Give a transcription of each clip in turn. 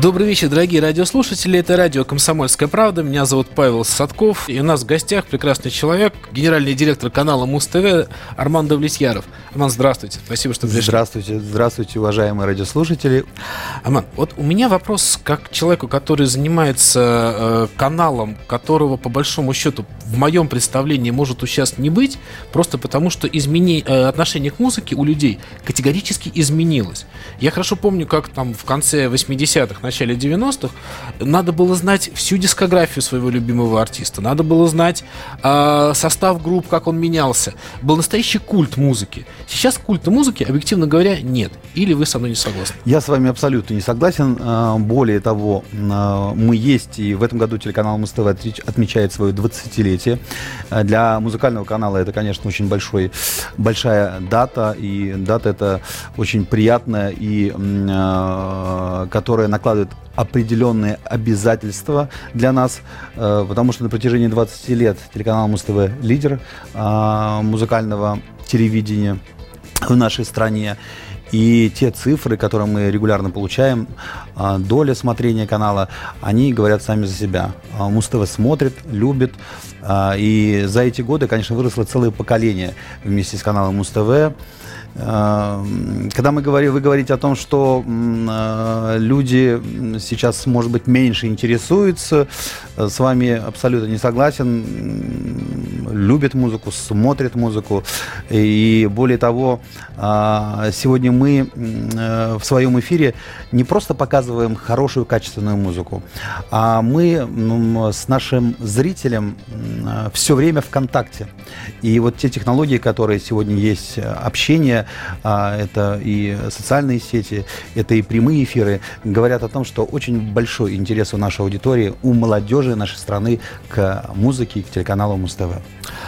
Добрый вечер, дорогие радиослушатели. Это радио «Комсомольская правда». Меня зовут Павел Садков. И у нас в гостях прекрасный человек, генеральный директор канала Муз-ТВ Арман Давлетьяров. Арман, здравствуйте. Спасибо, что пришли. Здравствуйте, здравствуйте, уважаемые радиослушатели. Арман, вот у меня вопрос как человеку, который занимается э, каналом, которого, по большому счету, в моем представлении может сейчас не быть, просто потому что измени... э, отношение к музыке у людей категорически изменилось. Я хорошо помню, как там в конце 80-х, начале 90-х, надо было знать всю дискографию своего любимого артиста, надо было знать э, состав групп, как он менялся. Был настоящий культ музыки. Сейчас культа музыки, объективно говоря, нет. Или вы со мной не согласны? Я с вами абсолютно не согласен. А, более того, а, мы есть, и в этом году телеканал Муз-ТВ отмечает свое 20-летие. А, для музыкального канала это, конечно, очень большой, большая дата, и дата это очень приятная, и которая накладывает определенные обязательства для нас, потому что на протяжении 20 лет телеканал Муз-ТВ лидер музыкального телевидения в нашей стране. И те цифры, которые мы регулярно получаем, а, доля смотрения канала, они говорят сами за себя. А, Муз-ТВ смотрит, любит. А, и за эти годы, конечно, выросло целое поколение вместе с каналом Муз-ТВ. Когда мы говорим, вы говорите о том, что люди сейчас, может быть, меньше интересуются, с вами абсолютно не согласен. Любят музыку, смотрят музыку. И более того, сегодня мы в своем эфире не просто показываем хорошую, качественную музыку, а мы с нашим зрителем все время в контакте. И вот те технологии, которые сегодня есть, общение, а, это и социальные сети, это и прямые эфиры, говорят о том, что очень большой интерес у нашей аудитории, у молодежи нашей страны к музыке к телеканалу Муз-ТВ.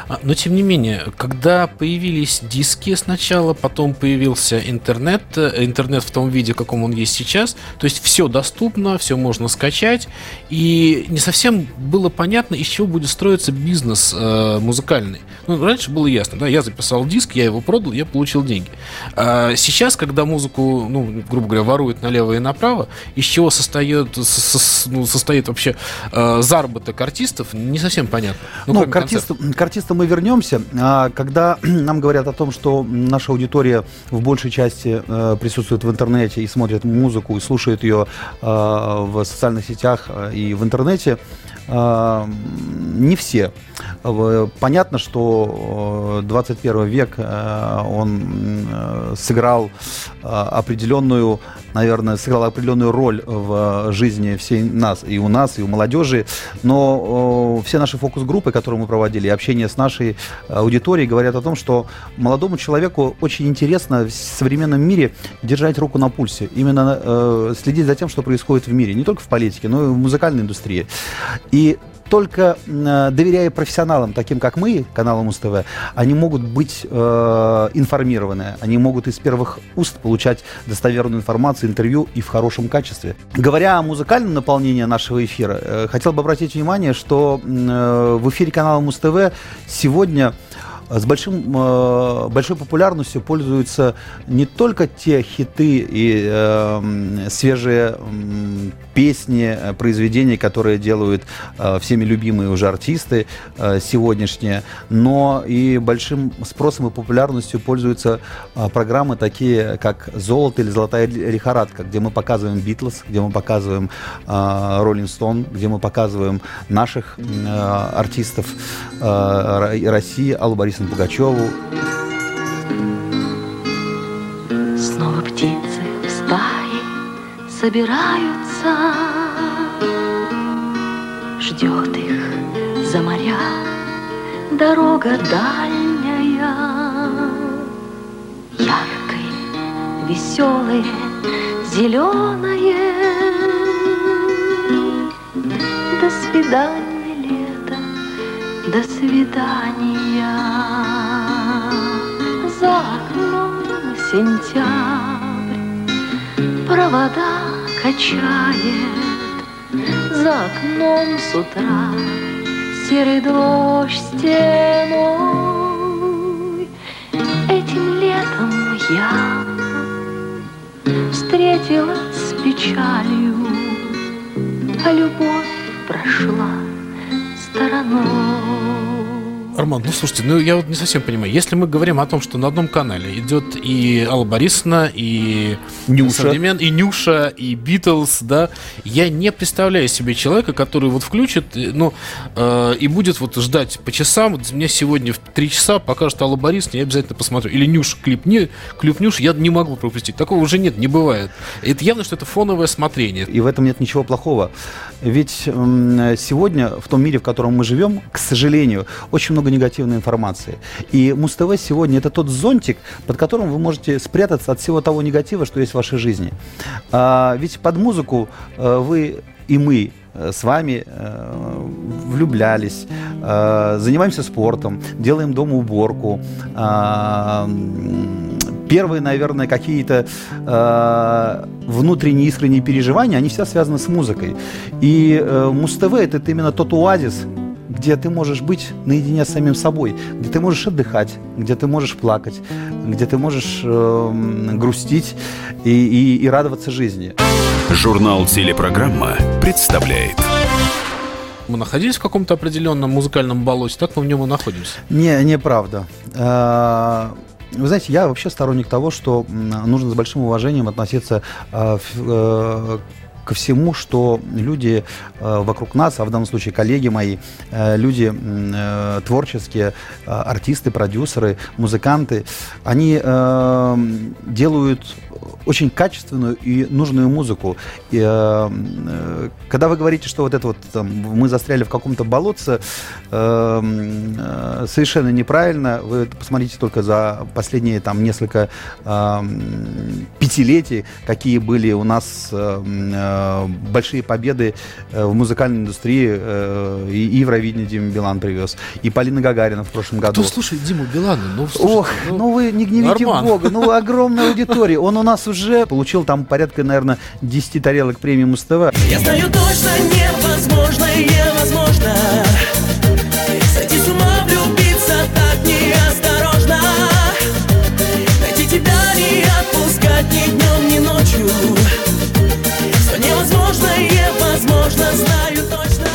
А, но, тем не менее, когда появились диски сначала, потом появился интернет, э, интернет в том виде, каком он есть сейчас, то есть все доступно, все можно скачать, и не совсем было понятно, из чего будет строиться бизнес э, музыкальный. Ну, раньше было ясно, да, я записал диск, я его продал, я получил деньги. А сейчас, когда музыку, ну, грубо говоря, воруют налево и направо, из чего состоит, со, ну, состоит вообще э, заработок артистов, не совсем понятно. Ну, ну к, артисту, к артистам мы вернемся. А, когда нам говорят о том, что наша аудитория в большей части э, присутствует в интернете и смотрит музыку, и слушает ее э, в социальных сетях э, и в интернете, не все. Понятно, что 21 век, он сыграл определенную, наверное, сыграл определенную роль в жизни всей нас, и у нас, и у молодежи, но все наши фокус-группы, которые мы проводили, общение с нашей аудиторией, говорят о том, что молодому человеку очень интересно в современном мире держать руку на пульсе, именно следить за тем, что происходит в мире, не только в политике, но и в музыкальной индустрии. И только э, доверяя профессионалам, таким как мы, каналу Муз-ТВ, они могут быть э, информированы, они могут из первых уст получать достоверную информацию, интервью и в хорошем качестве. Говоря о музыкальном наполнении нашего эфира, э, хотел бы обратить внимание, что э, в эфире канала Муз-ТВ сегодня с большим, э, большой популярностью пользуются не только те хиты и э, свежие э, песни, произведения, которые делают э, всеми любимые уже артисты э, сегодняшние, но и большим спросом и популярностью пользуются э, программы такие, как «Золото» или «Золотая лихорадка», где мы показываем Битлз, где мы показываем Роллинг э, Стоун, где мы показываем наших э, артистов э, России, Аллу Борисовну Борисовну Пугачеву. Снова птицы в стае собираются, Ждет их за моря дорога дальняя. Яркое, веселое, зеленое. До свидания, до свидания. За окном сентябрь Провода качает За окном с утра серый дождь стеной. Этим летом я встретилась с печалью, А любовь прошла からの Арман, ну слушайте, ну я вот не совсем понимаю. Если мы говорим о том, что на одном канале идет и Алла Борисовна, и Нюша. Современ, и Нюша, и Битлз, да, я не представляю себе человека, который вот включит, э, ну, э, и будет вот ждать по часам. Вот мне сегодня в три часа покажут Алла Борисовна, я обязательно посмотрю. Или Нюш клип, не, клип Нюш я не могу пропустить. Такого уже нет, не бывает. Это явно, что это фоновое смотрение. И в этом нет ничего плохого. Ведь сегодня, в том мире, в котором мы живем, к сожалению, очень много негативной информации. И Муз-ТВ сегодня это тот зонтик, под которым вы можете спрятаться от всего того негатива, что есть в вашей жизни. А, ведь под музыку э, вы и мы э, с вами э, влюблялись, э, занимаемся спортом, делаем дома уборку, а, м, первые, наверное, какие-то э, внутренние искренние переживания, они всегда связаны с музыкой. И э, Муз-ТВ это именно тот оазис, где ты можешь быть наедине с самим собой, где ты можешь отдыхать, где ты можешь плакать, где ты можешь э, грустить и, и- и радоваться жизни. Журнал «Телепрограмма» представляет Мы находились в каком-то определенном музыкальном болоте, так мы в нем и находимся. Не, неправда. Э, Вы знаете, я вообще сторонник того, что нужно с большим уважением относиться э, э, ко всему, что люди э, вокруг нас, а в данном случае коллеги мои, э, люди э, творческие, артисты, продюсеры, музыканты, они делают очень качественную и нужную музыку. И, э, э, когда вы говорите, что вот это вот там, мы застряли в каком-то болотце, э, э, совершенно неправильно. Вы посмотрите только за последние там несколько э, пятилетий, какие были у нас э, э, большие победы э, в музыкальной индустрии. э, И Евровидение Дима Билан привез, и Полина Гагарина в прошлом году. Кто слушает Диму Билана? Ну, слушайте, Ох, ну вы не гневите. Бога, ну огромная аудитория. Он у нас уже получил там порядка, наверное, 10 тарелок премии Муз-ТВ. Я знаю точно невозможно, невозможно Сойти с ума, влюбиться так неосторожно Найти тебя, не отпускать ни днем, ни ночью Все невозможно, невозможно, знаю точно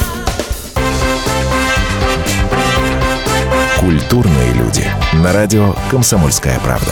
Культурные люди. На радио «Комсомольская правда».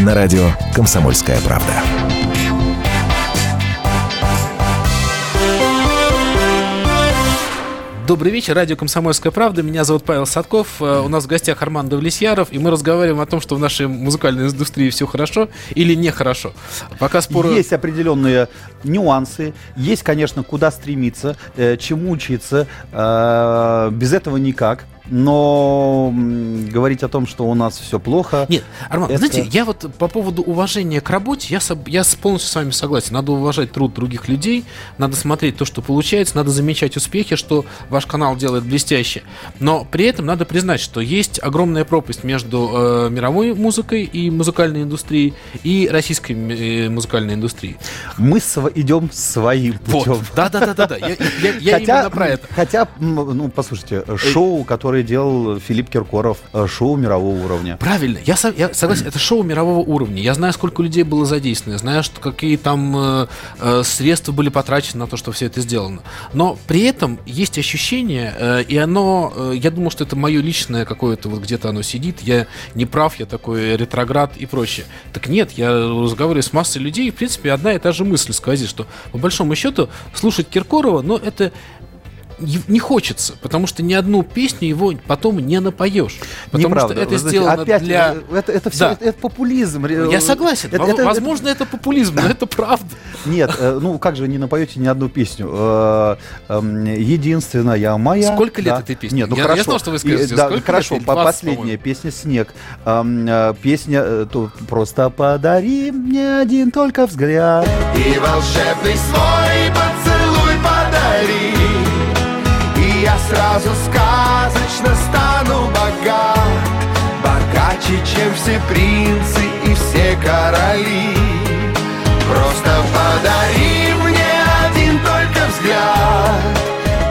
На радио «Комсомольская правда». Добрый вечер, радио «Комсомольская правда». Меня зовут Павел Садков. Э, У нас в гостях Арман Давлесьяров, и мы разговариваем о том, что в нашей музыкальной индустрии все хорошо или нехорошо. Пока споры... Есть определенные нюансы, есть, конечно, куда стремиться, э, чему учиться. э, без этого никак. Но говорить о том, что у нас все плохо... Нет, Арман, Это- знаете, я вот по поводу уважения к работе, я, я полностью с вами согласен. Надо уважать труд других людей, надо смотреть то, что получается, надо замечать успехи, что ваш канал делает блестяще. Но при этом надо признать, что есть огромная пропасть между э, мировой музыкой и музыкальной индустрией и российской э, музыкальной индустрией. Мы св- идем своим Вот, путем. да-да-да-да, я, я- я именно про это. Хотя, ну, послушайте, шоу, которое делал Филипп Киркоров, э, шоу мирового уровня. Правильно, я, со- я согласен, это шоу мирового уровня. Я знаю, сколько людей было задействовано, я знаю, что какие там э, э, средства были потрачены на то, что все это сделано. Но при этом есть ощущение, э, и оно, э, я думаю, что это мое личное какое-то, вот где-то оно сидит, я не прав, я такой ретроград и прочее. Так нет, я разговариваю с массой людей, и, в принципе, одна и та же мысль сквозит, что по большому счету слушать Киркорова, ну, это не хочется, потому что ни одну песню его потом не напоешь. Потому Неправда. что это знаете, сделано опять, для... э, Это, это все, Да. это, это популизм. Я согласен. Это- это- Возможно, это популизм, но это правда. Нет, э, ну как же вы не напоете ни одну песню? Э, эм, Единственная моя. Сколько лет Да. этой песни? Нет, ну Я- я хорошо. знал, что вы И, скажете, да, сколько лет? хорошо, Или по- 20, последняя по-моему. песня «Снег». Эм, э, Песня э, тут «Просто подари мне один только взгляд». И волшебный свой сразу сказочно стану богат. Богаче, чем все принцы и все короли. Просто подари мне один только взгляд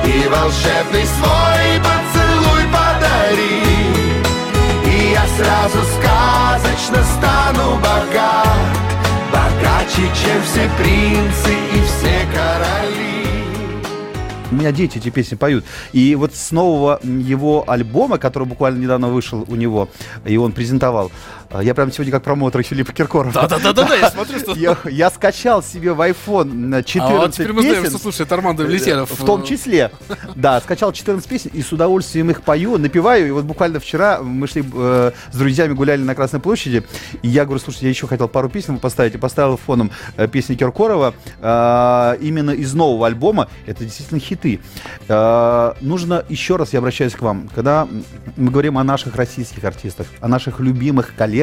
И волшебный свой поцелуй подари. И я сразу сказочно стану богат. Богаче, чем все принцы меня дети эти песни поют. И вот с нового его альбома, который буквально недавно вышел у него, и он презентовал, я прям сегодня как промоутер Филиппа Киркорова. Да-да-да, я смотрю, что... Я, я скачал себе в iPhone на 14 А вот теперь мы знаем, песен. что слушает Армандо Влетьяров. В том числе. Да, скачал 14 песен и с удовольствием их пою, напеваю. И вот буквально вчера мы шли э, с друзьями, гуляли на Красной площади. И я говорю, слушайте, я еще хотел пару песен поставить. И поставил фоном э, песни Киркорова э, именно из нового альбома. Это действительно хиты. Э, нужно, еще раз я обращаюсь к вам, когда мы говорим о наших российских артистах, о наших любимых коллегах,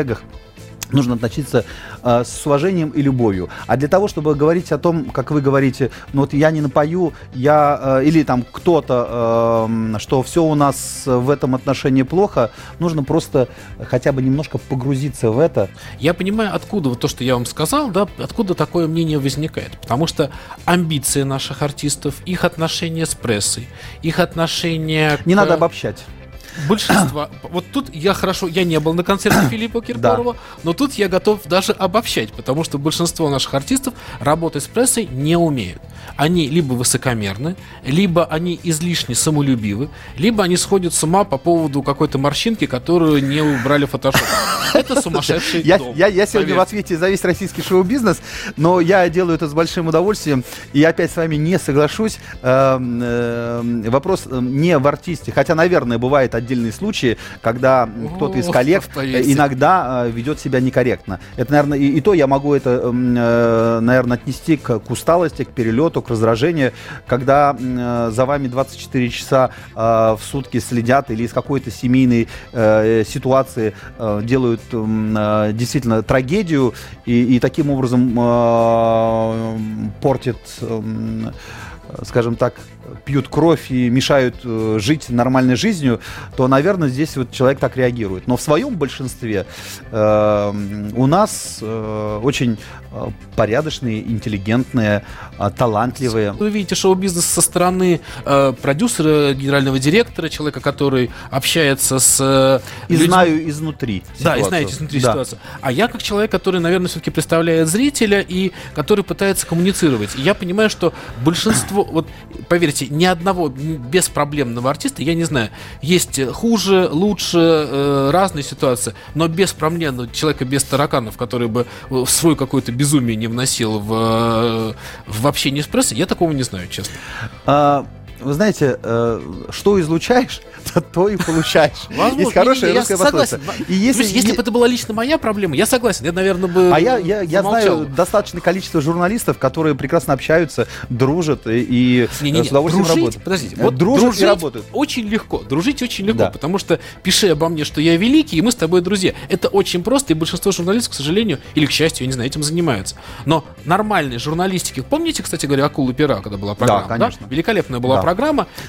нужно относиться э, с уважением и любовью. А для того, чтобы говорить о том, как вы говорите, ну вот я не напою, я э, или там кто-то, э, что все у нас в этом отношении плохо, нужно просто хотя бы немножко погрузиться в это. Я понимаю, откуда вот то, что я вам сказал, да, откуда такое мнение возникает. Потому что амбиции наших артистов, их отношения с прессой, их отношения... Не к- надо обобщать. Большинство. Вот тут я хорошо, я не был на концерте Филиппа Киркорова, но тут я готов даже обобщать, потому что большинство наших артистов работать с прессой не умеют. Они либо высокомерны, либо они излишне самолюбивы, либо они сходят с ума по поводу какой-то морщинки, которую не убрали в фотошоп. Это сумасшедший Я, дом. я, я сегодня в поверьте. ответе за весь российский шоу-бизнес, но я делаю это с большим удовольствием. И опять с вами не соглашусь. Эм, эм, вопрос эм, не в артисте. Хотя, наверное, бывают отдельные случаи, когда кто-то из коллег иногда э, ведет себя некорректно. Это, наверное, и, и то я могу это, э, наверное, отнести к, к усталости, к перелету, к раздражению, когда э, за вами 24 часа в сутки следят или из какой-то семейной ситуации делают действительно трагедию и, и таким образом портят, эм, скажем так, пьют кровь и мешают э, жить нормальной жизнью, то, наверное, здесь вот человек так реагирует. Но в своем большинстве э, у нас э, очень э, порядочные, интеллигентные, э, талантливые. Вы видите шоу-бизнес со стороны э, продюсера, генерального директора, человека, который общается с э, И людьми. знаю изнутри. Да, и ситуацию. знаете изнутри Да. ситуацию. А я как человек, который, наверное, все-таки представляет зрителя и который пытается коммуницировать. И я понимаю, что большинство, вот поверьте, ни одного беспроблемного артиста, я не знаю, есть хуже, лучше, э, разные ситуации, но беспроблемного человека без тараканов, который бы в свой какое-то безумие не вносил в, э, в общение с прессой, я такого не знаю, честно. А, вы знаете, э, что излучаешь, то, то и получаешь. Возможно, Есть хорошая я русская пословица. И если, есть, если бы это была лично моя проблема, я согласен, я, наверное, бы А я, я, я знаю достаточное количество журналистов, которые прекрасно общаются, дружат и, и Не-не-не, с удовольствием дружить, работают. подождите, Э, вот дружат дружить и работают. очень легко, дружить очень легко, Да. потому что пиши обо мне, что я великий, и мы с тобой друзья. Это очень просто, и большинство журналистов, к сожалению, или к счастью, я не знаю, этим занимаются. Но нормальной журналистики, помните, кстати говоря, «Акулы пера», когда была программа? конечно. Великолепная была Да. программа.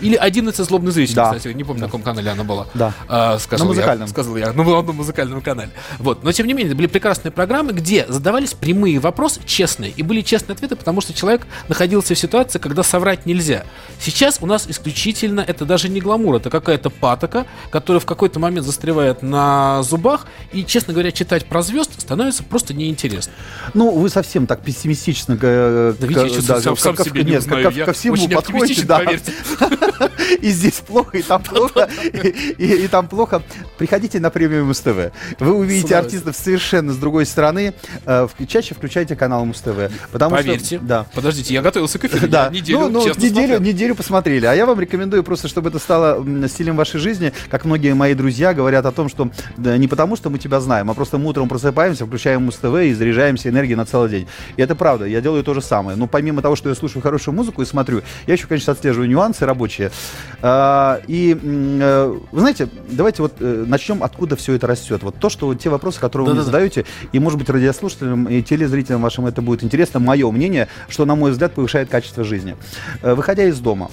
Или «11 злобных зрителей», Да. кстати, не помню, на каком канале она была. Да. А, сказал На я, музыкальном. сказал я, ну, на одном музыкальном канале. Вот. Но, тем не менее, были прекрасные программы, где задавались прямые вопросы, честные, и были честные ответы, потому что человек находился в ситуации, когда соврать нельзя. Сейчас у нас исключительно, это даже не гламур, это какая-то патока, которая в какой-то момент застревает на зубах, и, честно говоря, читать про звезд становится просто неинтересно. Ну, вы совсем так пессимистично к, Да видите, я да, сам- ко- сам ко- себя не нет, узнаю. ко, Я ко всему очень подходите. Да. поверьте. И здесь плохо, и там плохо, и, там плохо. Приходите на премиум СТВ. Вы увидите артистов совершенно с другой стороны. Э, Чаще включайте канал Муз-ТВ. Поверьте. что... Да. Подождите, я готовился к эфиру. Да, неделю ну, ну, неделю, неделю посмотрели. А я вам рекомендую просто, чтобы это стало стилем вашей жизни. Как многие мои друзья говорят о том, что да, не потому, что мы тебя знаем, а просто мы утром просыпаемся, включаем Муз-ТВ и заряжаемся энергией на целый день. И это правда, я делаю то же самое. Но помимо того, что я слушаю хорошую музыку и смотрю, я еще, конечно, отслеживаю нюансы рабочие. А, и, э, вы знаете, давайте вот э, начнем, откуда все это растет. Вот то, что те вопросы, которые вы мне Да-да-да. задаете, и, может быть, радиослушателям и телезрителям вашим это будет интересно, мое мнение, что, на мой взгляд, повышает качество жизни. Э, Выходя из дома,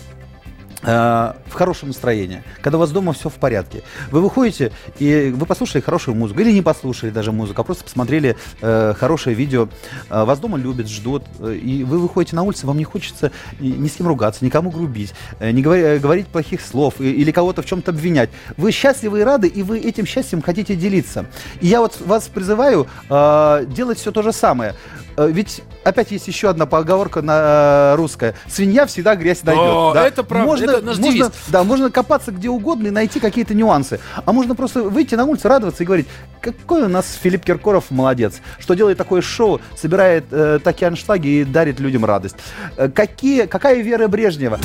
в хорошем настроении, когда у вас дома все в порядке. Вы выходите, и вы послушали хорошую музыку, или не послушали даже музыку, а просто посмотрели э, хорошее видео, э, вас дома любят, ждут, э, и вы выходите на улицу, вам не хочется ни, с кем ругаться, никому грубить, э, не говори- э, говорить плохих слов или кого-то в чем-то обвинять. Вы счастливы и рады, и вы этим счастьем хотите делиться. И я вот вас призываю э, делать все то же самое. Э, Ведь опять есть еще одна поговорка на э, русская. Свинья всегда грязь найдет. О, Да. это правда, Можно, это наш можно- да, можно копаться где угодно и найти какие-то нюансы. А можно просто выйти на улицу, радоваться и говорить, какой у нас Филипп Киркоров молодец, что делает такое шоу, собирает э, такие аншлаги и дарит людям радость. Э, какие, какая Вера Брежнева?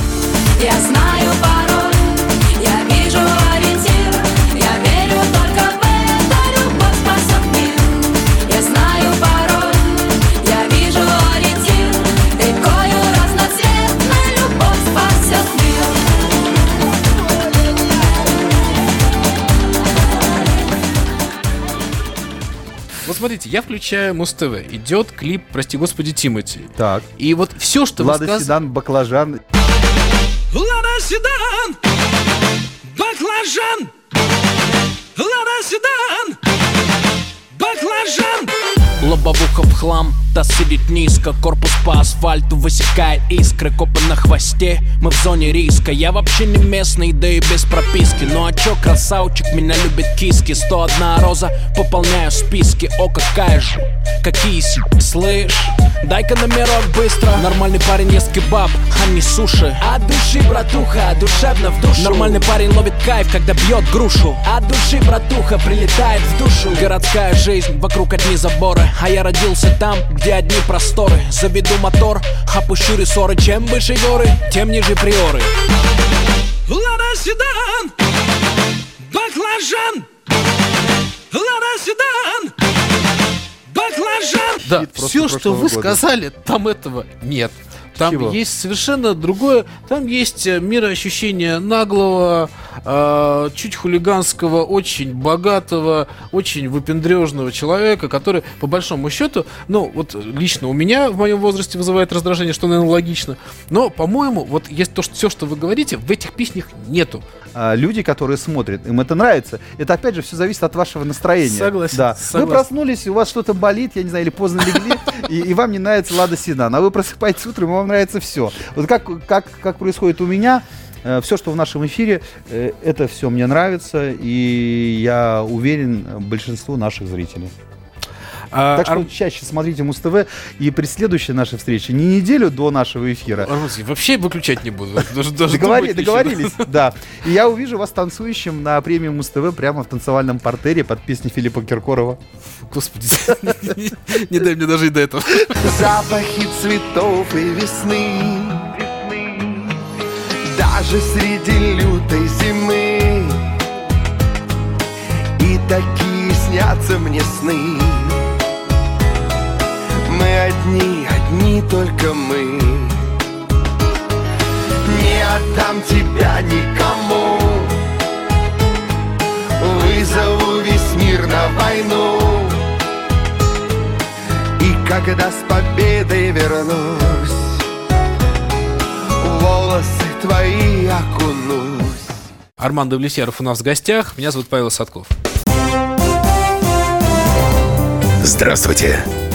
Я знаю смотрите, я включаю Муз-ТВ. Идет клип, прости господи, Тимати. Так. И вот все, что вы Лада сказали... Седан, баклажан. Лада Седан, баклажан. Лада Седан, баклажан. Лобовуха в хлам, таз сидит низко Корпус по асфальту высекает искры Копы на хвосте, мы в зоне риска Я вообще не местный, да и без прописки. Ну а чё, красавчик, меня любит киски 101 роза, пополняю списки. О, какая же, какие си, слышь? Дай-ка номерок быстро. Нормальный парень ест кебаб, а не суши. От души, братуха, душевно в душу. Нормальный парень ловит кайф, когда бьет грушу. От души, братуха, прилетает в душу. Городская жизнь, вокруг одни заборы А я родился там, где одни просторы Заведу мотор, опущу рессоры Чем выше горы, тем ниже приоры Лада Седан, баклажан. Лада Седан, баклажан. Да, все, что вы года. сказали, там этого нет. Там Чего? есть совершенно другое. Там есть э, мироощущение наглого, э, чуть хулиганского, очень богатого, очень выпендрежного человека, который, по большому счету, ну, вот лично у меня в моем возрасте вызывает раздражение, что, наверное, логично. Но, по-моему, вот есть то, что все, что вы говорите, в этих песнях нету. А, люди, которые смотрят, им это нравится. Это опять же все зависит от вашего настроения. Согласен, Да. согласен. Вы проснулись, у вас что-то болит, я не знаю, или поздно легли, и, и вам не нравится Лада Седан. А вы просыпаетесь утром, и вам нравится все. Вот как, как, как происходит у меня, все, что в нашем эфире, э, это все мне нравится, и я уверен э, большинству наших зрителей. А, Так что Ар- чаще смотрите Муз-ТВ, и при следующей нашей встрече, не неделю до нашего эфира, Арманский, вообще выключать не буду. Даже, даже Договори- договорились, да. И я увижу вас танцующим на премиум Муз-ТВ прямо в танцевальном портере под песней Филиппа Киркорова. Господи, не- не дай мне даже и до этого. Запахи цветов и весны Даже среди лютой зимы И такие снятся мне сны Мы одни, только мы. Не отдам тебя никому. Вызову весь мир на войну. И когда с победой вернусь Волосы твои окунусь. Армандо Влесьяров у нас в гостях. Меня зовут Павел Садков. Здравствуйте,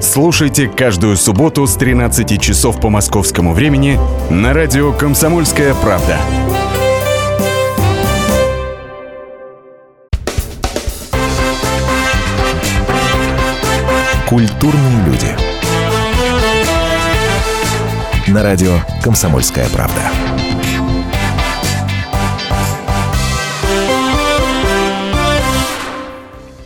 Слушайте каждую субботу с 13 часов по московскому времени на радио «Комсомольская правда». Культурные люди. На радио «Комсомольская правда».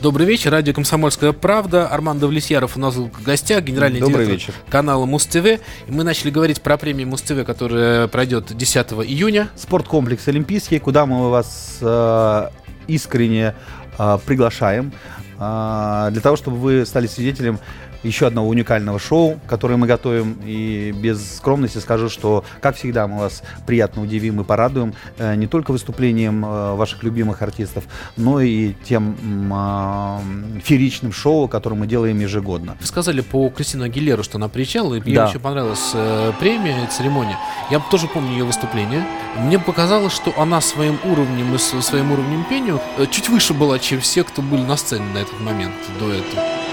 Добрый вечер, радио «Комсомольская правда». Армандо Влесьяров у нас в гостях, генеральный Добрый директор вечер. канала Муз-ТВ. И мы начали говорить про премию Муз-ТВ, которая пройдет 10 июня. Спорткомплекс Олимпийский, куда мы вас э, искренне э, приглашаем э, для того, чтобы вы стали свидетелем еще одного уникального шоу, которое мы готовим. И без скромности скажу, что, как всегда, мы вас приятно удивим и порадуем э, не только выступлением э, ваших любимых артистов, но и тем а, фееричным шоу, которое мы делаем ежегодно. Вы сказали по Кристину Агилеру, что она приезжала, и мне Да. очень понравилась э, премия, церемония. Я тоже помню ее выступление. Мне показалось, что она своим уровнем и своим уровнем пению э, чуть выше была, чем все, кто были на сцене на этот момент до этого.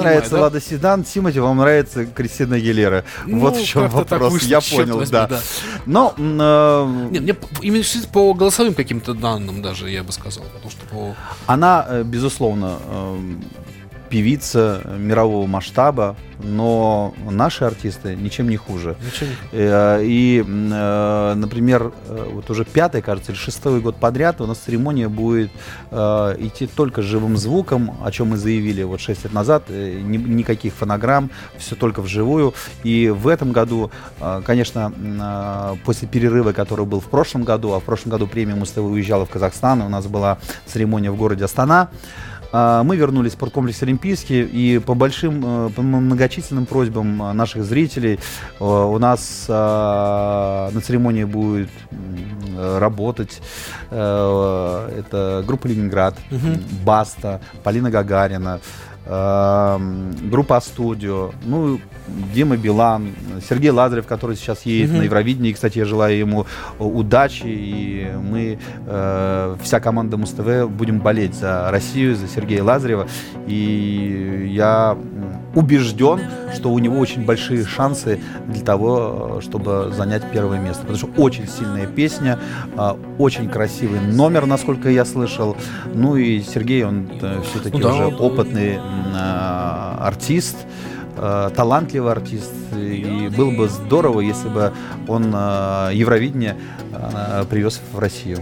Нравится да? Лада Седан, Тимати, вам нравится Кристина Гилера. Ну, вот в чем вопрос. вышло, Я понял, возьми, да. да. Но э, Не, мне именно по голосовым каким-то данным даже, я бы сказал. Потому что по... она, э, безусловно, э, певица мирового масштаба, но наши артисты ничем не хуже. Не- Э, И, э, например, э, вот уже пятый, кажется, или шестой год подряд у нас церемония будет идти только с живым звуком, о чем мы заявили вот 6 лет назад, ни- никаких фонограмм, все только вживую. И в этом году, конечно, после перерыва, который был в прошлом году, а в прошлом году премия Муз-ТВ уезжала в Казахстан, у нас была церемония в городе Астана, Мы вернулись в спорткомплекс Олимпийский, и по большим, э, по многочисленным просьбам э, наших зрителей э, у нас на церемонии будет работать это группа Ленинград, Мгм. Баста, Полина Гагарина, группа Студио, ну, Дима Билан, Сергей Лазарев, который сейчас едет Мгм. на Евровидении. Кстати, я желаю ему э, удачи, и мы, э, вся команда Муз-ТВ, будем болеть за Россию, за Сергея Лазарева. И я убежден, что у него очень большие шансы для того, э, чтобы занять первое место. Потому что очень сильная песня, э, очень красивый номер, насколько я слышал. Ну и Сергей, он все-таки Ну да, уже он- опытный э, артист э, талантливый артист. И было бы здорово, если бы он э, Евровидение э, привез в Россию.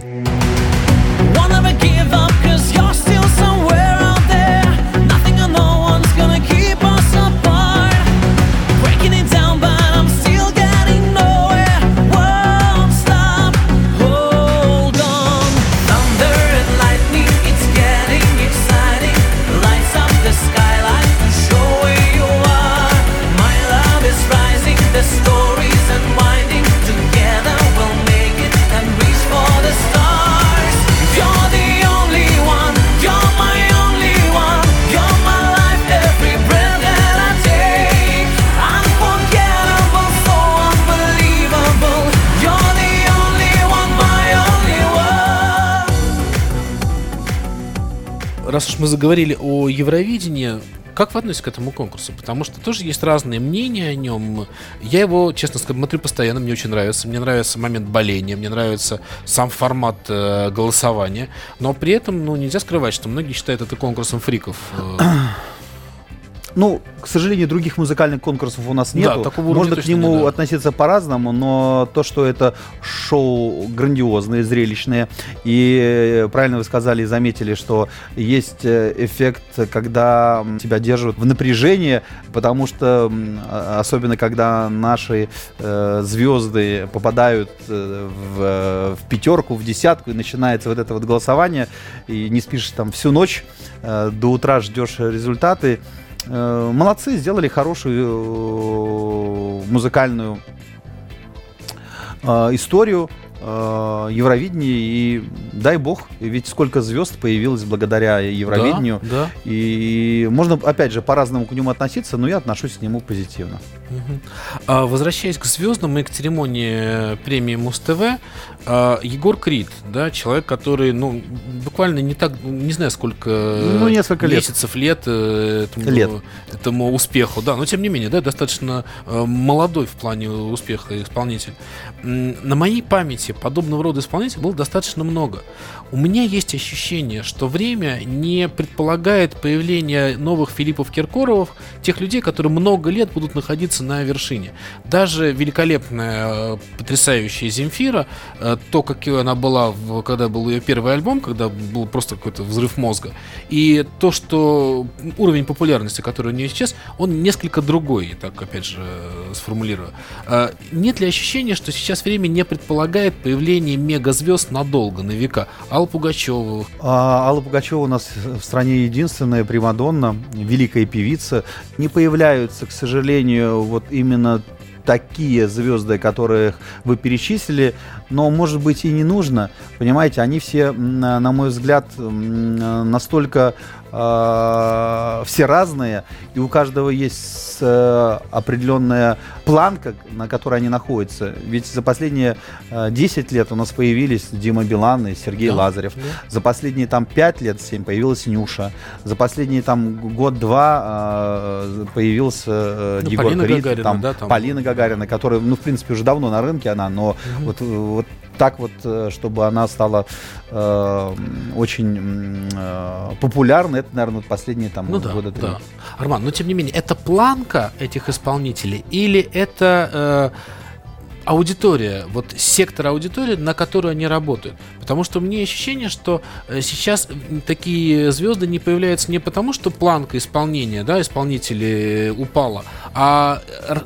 Мы заговорили о Евровидении, как вы относитесь к этому конкурсу? Потому что тоже есть разные мнения о нем. Я его, честно сказать, смотрю постоянно, мне очень нравится. Мне нравится момент боления, мне нравится сам формат э, голосования. Но при этом, ну, нельзя скрывать, что многие считают это конкурсом фриков. Ну, к сожалению, других музыкальных конкурсов у нас Да, нету. такого уровня Можно к нему да. относиться по-разному, но то, что это шоу грандиозные, зрелищные, и э, правильно вы сказали и заметили, что есть э, эффект, когда тебя держат в напряжении, потому что а- особенно когда наши э, звезды попадают э, в, в пятерку, в десятку, и начинается вот это вот голосование, и не спишь там всю ночь, э, до утра ждешь результаты. Э, Молодцы, сделали хорошую э, музыкальную э, историю Евровидения и дай бог, ведь сколько звезд появилось благодаря Евровидению. Да, И можно, опять же, по-разному к нему относиться, но я отношусь к нему позитивно. А, Возвращаясь к звездам и к церемонии премии Муз-ТВ, а, Егор Крид, да, человек, который, ну, буквально не так, не знаю, сколько Ну, несколько лет. месяцев, лет, э, этому, Лет. этому успеху, да, но тем не менее, да, достаточно э, молодой в плане успеха исполнитель. На моей памяти подобного рода исполнителей было достаточно много. У меня есть ощущение, что время не предполагает появление новых Филиппов Киркоровых, тех людей, которые много лет будут находиться на вершине. Даже великолепная, э, потрясающая Земфира, э, то, какой она была, когда был ее первый альбом, когда был просто какой-то взрыв мозга, и то, что уровень популярности, который у нее сейчас, он несколько другой, так опять же э, сформулирую. Нет ли ощущения, что сейчас время не предполагает появление мегазвезд надолго, на века? Алла Пугачева, А Алла Пугачева у нас в стране единственная примадонна, великая певица. Не появляются, к сожалению, вот именно такие звезды, которых вы перечислили, но, может быть, и не нужно. Понимаете, они все, на мой взгляд, настолько э, все разные, и у каждого есть э, определенная планка, на которой они находятся. Ведь за последние э, 10 лет у нас появились Дима Билан и Сергей Да, Лазарев. да. За последние там 5 лет, 7 появилась Нюша. За последние там год-два э, появился э, Ну, Егор Полина Крид, Гагарина, там, да, там. Полина Гагарина, которая, ну, в принципе, уже давно на рынке она, но вот, э, вот так вот, э, чтобы она стала э, очень э, популярной, это, наверное, последние там Ну да, года три. да. Арман, но тем не менее, это планка этих исполнителей или это э, аудитория, вот сектор аудитории, на которую они работают? Потому что меня ощущение, что э, сейчас такие звезды не появляются не потому, что планка исполнения, да, исполнителей упала, а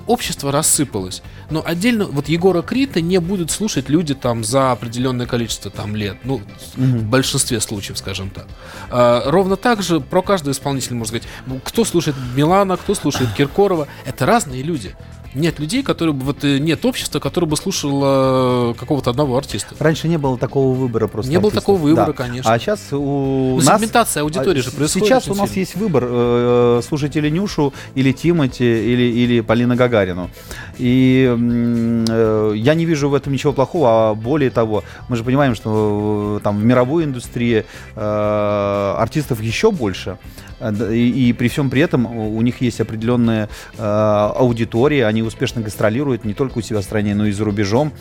общество рассыпалось. Но отдельно, вот Егора Крита не будут слушать люди там за определенное количество там лет, ну, в большинстве случаев, скажем так. А, ровно так же про каждого исполнителя можно сказать, ну, кто слушает Милана, кто слушает Киркорова, это разные люди. Нет людей, которые бы, вот э, нет общества, которое бы слушало какого-то одного артиста. Раньше не было такого выбора просто. Не было артистов. такого выбора, Да. конечно. А сейчас у Ну, нас... сегментация аудитории а же происходит Сейчас у нас сильно. есть выбор. э, Слушать или Нюшу, или Тимати, или, или Полина Гагарину. И э, я не вижу в этом ничего плохого, а более того, мы же понимаем, что э, там в мировой индустрии э, артистов еще больше. Э, да, И, и при всем при этом у них есть определенная э, аудитория, они успешно гастролируют не только у себя в стране, но и за рубежом.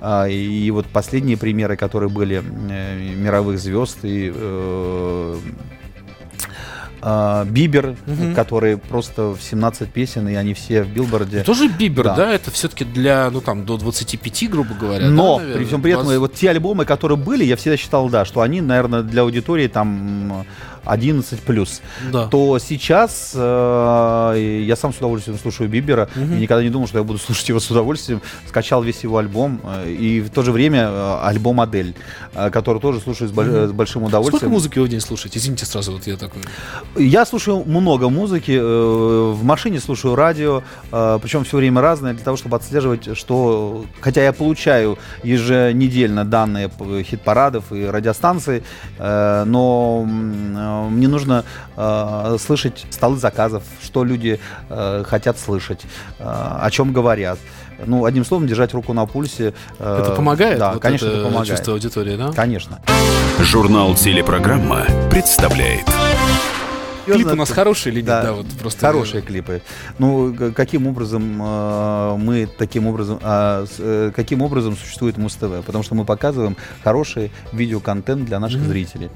А, И вот последние примеры, которые были э, мировых звезд и э, а, Бибер, Мгм. который просто в 17 песен, и они все в билборде. Тоже Бибер, да. Да. это все-таки для, ну там, до 25, грубо говоря. Но да, наверное? при всем при этом, 20. вот те альбомы, которые были, я всегда считал, да, что они, наверное, для аудитории там 11 плюс. Да. То сейчас э, я сам с удовольствием слушаю Бибера Мгм. и никогда не думал, что я буду слушать его с удовольствием. Скачал весь его альбом э, и в то же время э, альбом Адель, э, который тоже слушаю с, Мгм. с большим удовольствием. Сколько музыки вы в день слушаете? Извините сразу, вот я такой. Я слушаю много музыки, э, в машине слушаю радио, э, причем все время разное, для того, чтобы отслеживать, что... Хотя я получаю еженедельно данные хит-парадов и радиостанций, э, но мне нужно э, слышать столы заказов, что люди э, хотят слышать, э, о чем говорят. Ну, одним словом, держать руку на пульсе. э, Это помогает? Да, Вот конечно, это это помогает. чувство аудитории, да? Конечно. Журнал «Телепрограмма» представляет Клипы у нас хорошие или нет? Да, Да, вот просто- хорошие клипы. Ну, каким образом э, мы таким образом, а, э, каким образом существует Муз-ТВ? Потому что мы показываем хороший видеоконтент для наших зрителей.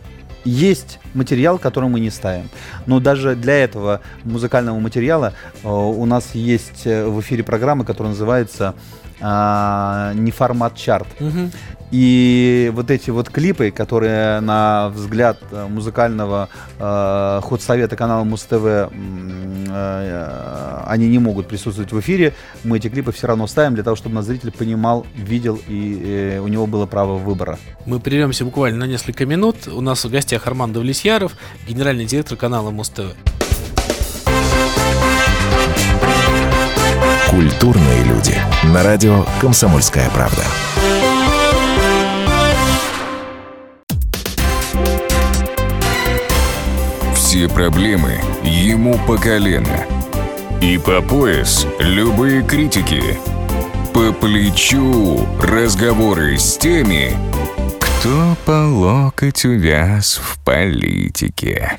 Есть материал, который мы не ставим. Но даже для этого музыкального материала э, у нас есть э, в эфире программа, которая называется а, «Не формат чарт». Мгм. И вот эти вот клипы, которые на взгляд э, музыкального э, худсовета канала Муз-ТВ, м, э, они не могут присутствовать в эфире, мы эти клипы все равно ставим для того, чтобы наш зритель понимал, видел и э, у него было право выбора. Мы прервемся буквально на несколько минут. У нас в гостях Арман Давлесьяров, генеральный директор канала Муз-ТВ. Культурные люди. На радио «Комсомольская правда». Все проблемы ему по колено. И по пояс любые критики. По плечу разговоры с теми, кто по локоть увяз в политике.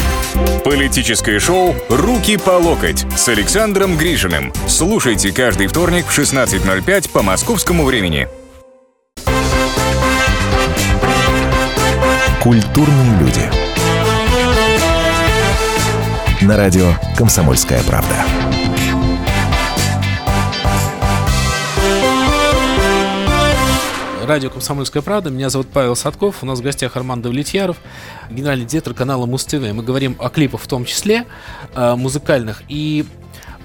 Политическое шоу «Руки по локоть» с Александром Гришиным. Слушайте каждый вторник в 16.05 по московскому времени. Культурные люди. На радио «Комсомольская правда». Радио «Комсомольская правда». Меня зовут Павел Садков. У нас в гостях Арман Давлетьяров, генеральный директор канала Муз-ТВ. Мы говорим о клипах в том числе, э, музыкальных. И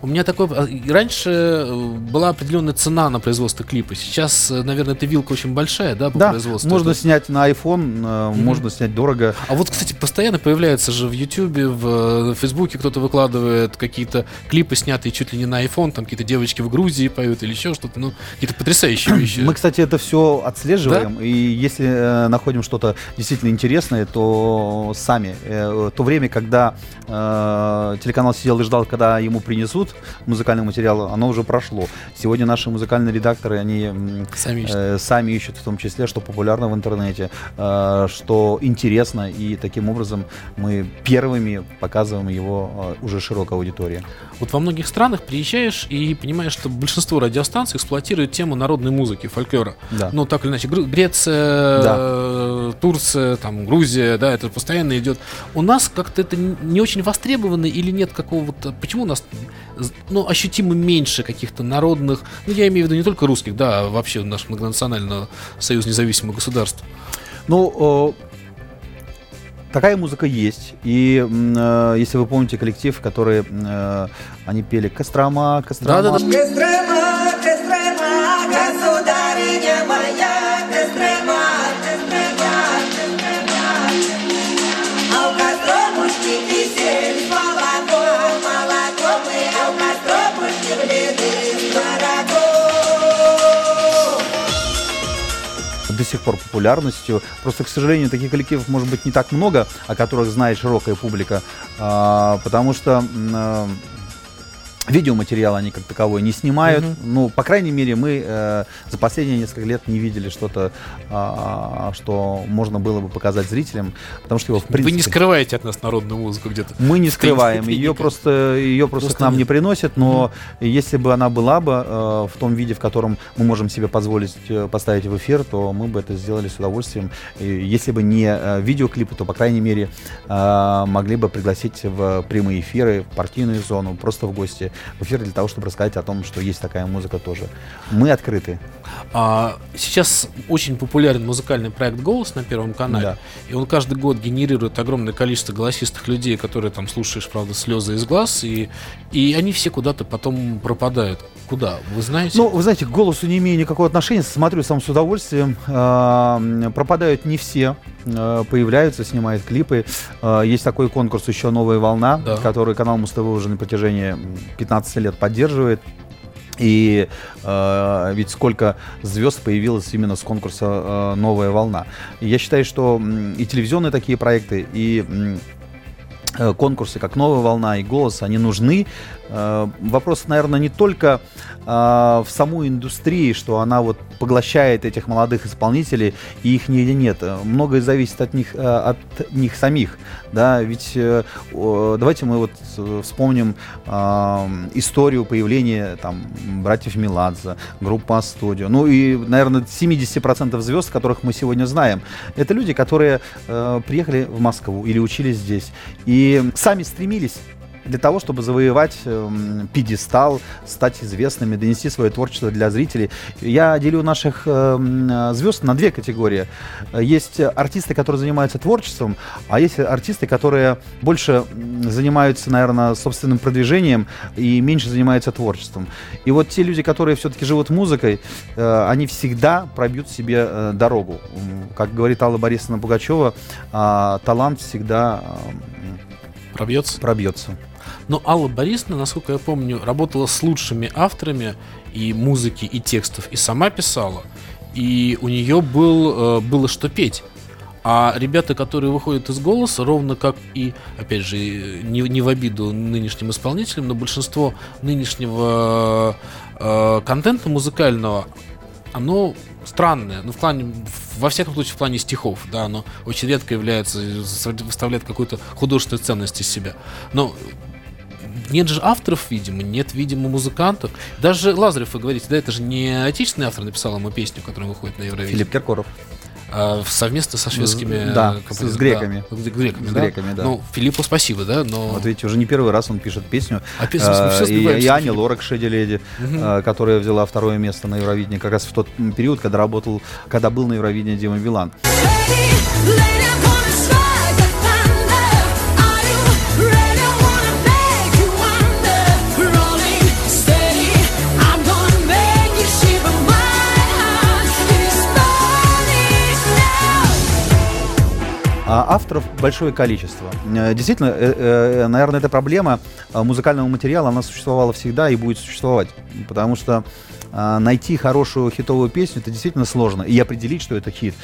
у меня такой... э, и Раньше э, была определенная цена на производство клипа. Сейчас, э, наверное, эта вилка очень большая, да, по Да, производству. можно Это- снять на iPhone, э, можно снять дорого. А вот, кстати, постоянно появляется же в Ютубе, в э, Фейсбуке кто-то выкладывает какие-то клипы, снятые чуть ли не на iPhone, там какие-то девочки в Грузии поют или еще что-то, ну, какие-то потрясающие вещи. Мы, кстати, это все отслеживаем, и если э, находим что-то действительно интересное, то сами. Э, то время, когда э, телеканал сидел и ждал, когда ему принесут музыкальный материал, оно уже прошло. Сегодня наши музыкальные редакторы, они Сами ищут. э, сами ищут в том числе, что популярно в интернете, э, что интересно, и таким образом мы первыми показываем его э, уже широкой аудитории. Вот во многих странах приезжаешь и понимаешь, что большинство радиостанций эксплуатирует тему народной музыки, фольклора. Да. Ну, так или иначе, Греция, Да. э, Турция, там, Грузия, да, это постоянно идет. У нас как-то это не очень востребовано или нет какого-то... Почему у нас, ну, ощутимо меньше каких-то народных... Ну, я имею в виду не только русских, да, а вообще наш многонациональный союз независимых государств. Ну, такая музыка есть. И э, если вы помните коллектив, который э, они пели Кострома, Кострома. Да-да-да. Кострома, Кострома, до сих пор популярностью. Просто, к сожалению, таких коллективов может быть не так много, о которых знает широкая публика, а, потому что э, видеоматериал они как таковой не снимают. Ну, по крайней мере, мы э, за последние несколько лет не видели что-то, а, что можно было бы показать зрителям, потому что его в принципе... Вы не скрываете от нас народную музыку где-то. Мы не скрываем, ее просто, ее просто, Просто к нам нет. не приносят, но если бы она была бы э, в том виде, в котором мы можем себе позволить э, поставить в эфир, то мы бы это сделали с удовольствием. И если бы не э, видеоклипы, то, по крайней мере, э, могли бы пригласить в прямые эфиры, в партийную зону, просто в гости в эфир для того, чтобы рассказать о том, что есть такая музыка тоже. Мы открыты. А, сейчас очень популярен музыкальный проект «Голос» на Первом канале. Да. И он каждый год генерирует огромное количество голосистых людей, которые там слушаешь, правда, слезы из глаз, и, и они все куда-то потом пропадают. Куда? Вы знаете? Ну, вы знаете, к голосу не имею никакого отношения, смотрю сам с удовольствием. А, Пропадают не все, а, появляются, снимают клипы. Есть такой конкурс еще «Новая волна», Да. который канал Муз-ТВ уже на протяжении м, 15 лет поддерживает. И э, ведь сколько звезд появилось именно с конкурса э, «Новая волна». Я считаю, что и телевизионные такие проекты, и конкурсы, как «Новая волна» и «Голос», они нужны. Э, Вопрос, наверное, не только э, в саму индустрии, что она вот поглощает этих молодых исполнителей, и их нигде нет. Э, Многое зависит от них, э, от них самих. Да? Ведь э, давайте мы вот э, вспомним э, историю появления там, братьев Меладзе, группа Студио. Ну и, наверное, 70% звезд, которых мы сегодня знаем, это люди, которые э, приехали в Москву или учились здесь. И сами стремились для того, чтобы завоевать эм, пьедестал, стать известными, донести свое творчество для зрителей. Я делю наших э, звезд на две категории. Э, Есть артисты, которые занимаются творчеством, а есть артисты, которые больше занимаются, наверное, собственным продвижением и меньше занимаются творчеством. И вот те люди, которые все-таки живут музыкой, э, они всегда пробьют себе э, дорогу. Как говорит Алла Борисовна Пугачева, а, талант всегда м, Пробьется? пробьется. Но Алла Борисовна, насколько я помню, работала с лучшими авторами и музыки, и текстов, и сама писала. И у нее был, э, было что петь. А ребята, которые выходят из голоса, ровно как и, опять же, не, не в обиду нынешним исполнителям, но большинство нынешнего э, контента музыкального, оно странное. Ну, в плане, во всяком случае, в плане стихов, да, оно очень редко является, выставляет какую-то художественную ценность из себя. Но нет же авторов, видимо, нет, видимо, музыкантов. Даже Лазарев, вы говорите, да, это же не отечественный автор написал ему песню, которая выходит на Евровидение. Филипп Киркоров. А, совместно со шведскими... Да, э, с- компози- с греками. да, с греками, С да. греками, да. Ну, Филиппу спасибо, да, но... Вот видите, уже не первый раз он пишет песню. А песню всё Э, и, и Филиппа. Лорак Шеди Леди, Мгм. э, которая взяла второе место на Евровидении, как раз в тот период, когда работал, когда был на Евровидении Дима Билан. А авторов большое количество. Э, Действительно, э, э, наверное, эта проблема музыкального материала, она существовала всегда и будет существовать. Потому что э, найти хорошую хитовую песню, это действительно сложно. И определить, что это хит.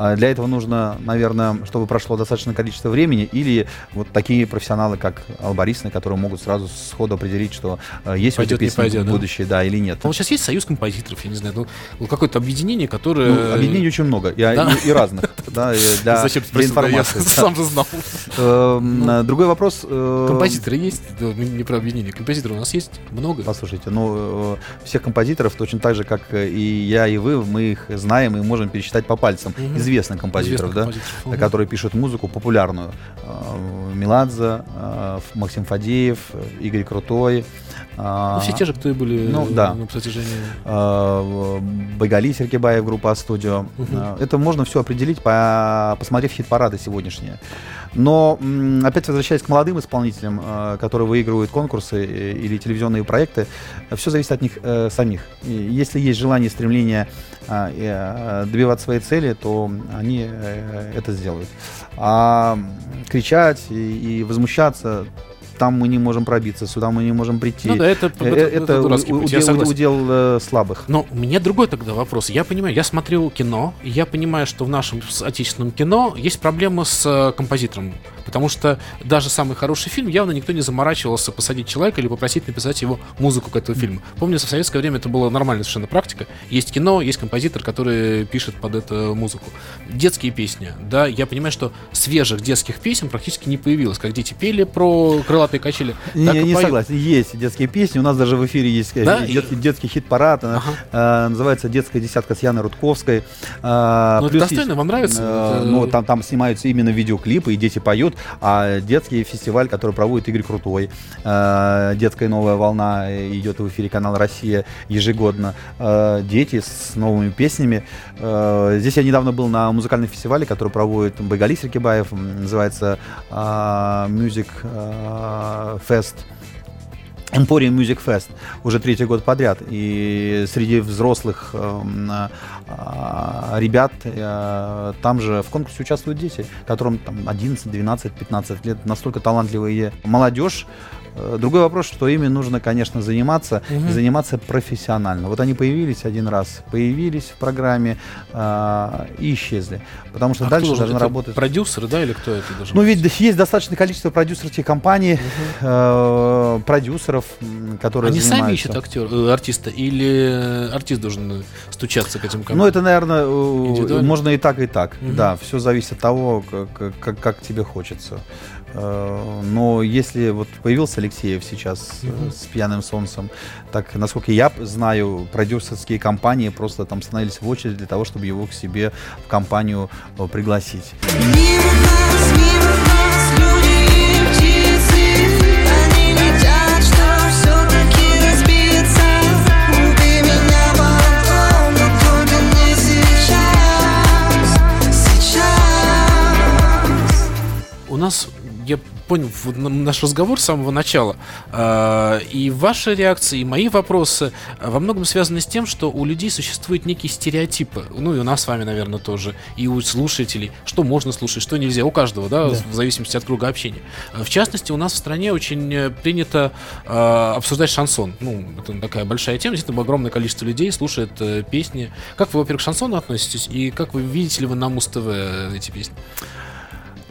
А Для этого нужно, наверное, чтобы прошло достаточное количество времени, или вот такие профессионалы, как Алла Борисовна, которые могут сразу сходу определить, что э, есть у этой Пойдет, пойдет, да? будущее, да, или нет. Ну, сейчас есть союз композиторов, я не знаю, ну, ну, какое-то объединение, которое... Ну, объединений очень много, и, Да. и- и разных, да, для, Зачем для я информации. сам же знал. Эм, э, Другой вопрос. э, Композиторы есть? Не про объединение. Композиторы у нас есть много. Послушайте, ну, всех композиторов, точно так же, как и я, и вы, мы их знаем и можем пересчитать по пальцам. Мгм. Известных композиторов, Известных да, композиторов, мгм. которые пишут музыку популярную. Э, Меладзе, э, Максим Фадеев, э, Игорь Крутой. Ну, все те же, кто и были Ну, да. на протяжении... Байгали Сергебаев, группа «Студио». Мгм. Это можно все определить, по- посмотрев хит-парады сегодняшние. Но, опять возвращаясь к молодым исполнителям, э, которые выигрывают конкурсы э, или телевизионные проекты, все зависит от них э, самих. Если есть желание, стремление добиваться своей цели, то они это сделают. А кричать и возмущаться там мы не можем пробиться, сюда мы не можем прийти. Ну да, это- Э, это- это, это удел, удел, э, слабых. Но у меня другой тогда вопрос. Я понимаю, я смотрел кино, и я понимаю, что в нашем отечественном кино есть проблема с э, композитором. Потому что даже самый хороший фильм явно никто не заморачивался посадить человека или попросить написать его музыку к этому фильму. Помню, в советское время это была нормальная совершенно практика. Есть кино, есть композитор, который пишет под эту музыку. Детские песни, да, я понимаю, что свежих детских песен практически не появилось. Как дети пели про крылатые качели, так Не, и не поют. согласен. Есть детские песни. У нас даже в эфире есть э, Да? детский, детский хит-парад. э, э, называется «Детская десятка» с Яной Рудковской. Э, Ну, это достойно, есть, вам нравится? э, Ну, там, там снимаются именно видеоклипы, и дети поют. А детский фестиваль, который проводит Игорь Крутой, э, «Детская новая волна» идет в эфире канала «Россия» ежегодно. Э, Дети с новыми песнями. Э, Здесь я недавно был на музыкальном фестивале, который проводит Байгали Серкибаев. м, Называется э, Music э, Fest. Emporium Music Fest уже третий год подряд. И среди взрослых эм, а, ребят э, там же в конкурсе участвуют дети, которым там 11, 12, 15 лет. Настолько талантливые молодежь Другой вопрос, что ими нужно, конечно, заниматься, и заниматься профессионально. Вот они появились один раз, появились в программе а, и исчезли. Потому что А дальше должны работать... Продюсеры, да, или кто это должен Ну, быть? ведь есть достаточное количество продюсерских компаний, э, продюсеров, которые Они сами занимаются. ищут актер, э, артиста, или артист должен стучаться к этим Ну, компаниям? это, наверное, э, можно и так, и так. Мгм. Да, все зависит от того, как, как, как тебе хочется. Э, Но если вот появился Алексеев сейчас Мгм. с пьяным солнцем, так, насколько я знаю, продюсерские компании просто там становились в очередь для того, чтобы его к себе в компанию э, пригласить. У нас, я понял, наш разговор с самого начала, э, и ваши реакции, и мои вопросы э, во многом связаны с тем, что у людей существуют некие стереотипы, ну и у нас с вами, наверное, тоже, и у слушателей, что можно слушать, что нельзя, у каждого, да, Да. в зависимости от круга общения. Э, В частности, у нас в стране очень э, принято обсуждать шансон. Ну, это такая большая тема, действительно, огромное количество людей слушает э, песни. Как вы, во-первых, к шансону относитесь, и как вы видите ли вы на Муз-ТВ э, эти песни?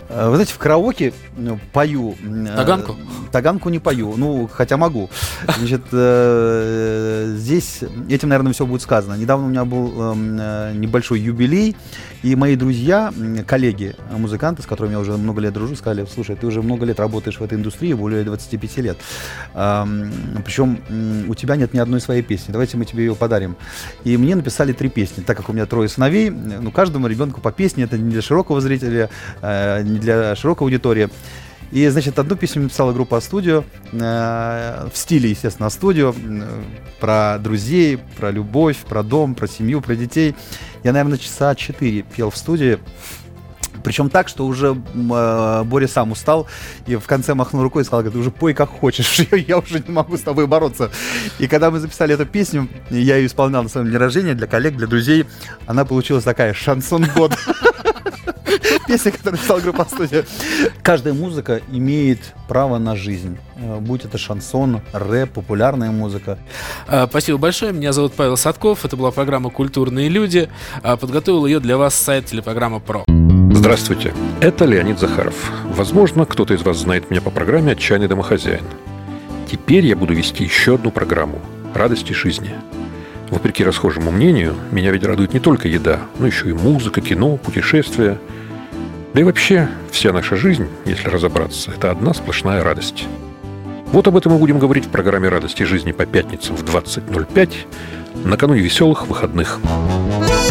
Э, Вы знаете, в караоке ну, пою. э, Таганку? Таганку не пою, ну, хотя могу. Значит, э, здесь этим, наверное, все будет сказано. Недавно у меня был эм, небольшой юбилей, и мои друзья, коллеги, музыканты, с которыми я уже много лет дружу, сказали, слушай, ты уже много лет работаешь в этой индустрии, более 25 лет. Причем м, у тебя нет ни одной своей песни, давайте мы тебе ее подарим. И мне написали три песни, так как у меня трое сыновей, ну, каждому ребенку по песне, это не для широкого зрителя, не для широкой аудитории. И, значит, одну песню написала группа «Студио», э, в стиле, естественно, «Студио», э, про друзей, про любовь, про дом, про семью, про детей. Я, наверное, часа четыре пел в студии. Причем так, что уже э, Боря сам устал и в конце махнул рукой и сказал, говорит, уже пой как хочешь, я уже не могу с тобой бороться. И когда мы записали эту песню, я ее исполнял на своем дне рождения для коллег, для друзей, она получилась такая шансон года. Песня, которую написала группа «Студия». Каждая музыка имеет право на жизнь. Э, Будь это шансон, рэп, популярная музыка. А, Спасибо большое. Меня зовут Павел Садков. Это была программа «Культурные люди». А, Подготовил ее для вас сайт телепрограмма «Про». Здравствуйте, это Леонид Захаров. Возможно, кто-то из вас знает меня по программе «Отчаянный домохозяин». Теперь я буду вести еще одну программу «Радости жизни». Вопреки расхожему мнению, меня ведь радует не только еда, но еще и музыка, кино, путешествия. Да и вообще, вся наша жизнь, если разобраться, это одна сплошная радость. Вот об этом мы будем говорить в программе «Радости жизни» по пятницам в 20.05 накануне веселых выходных. Thank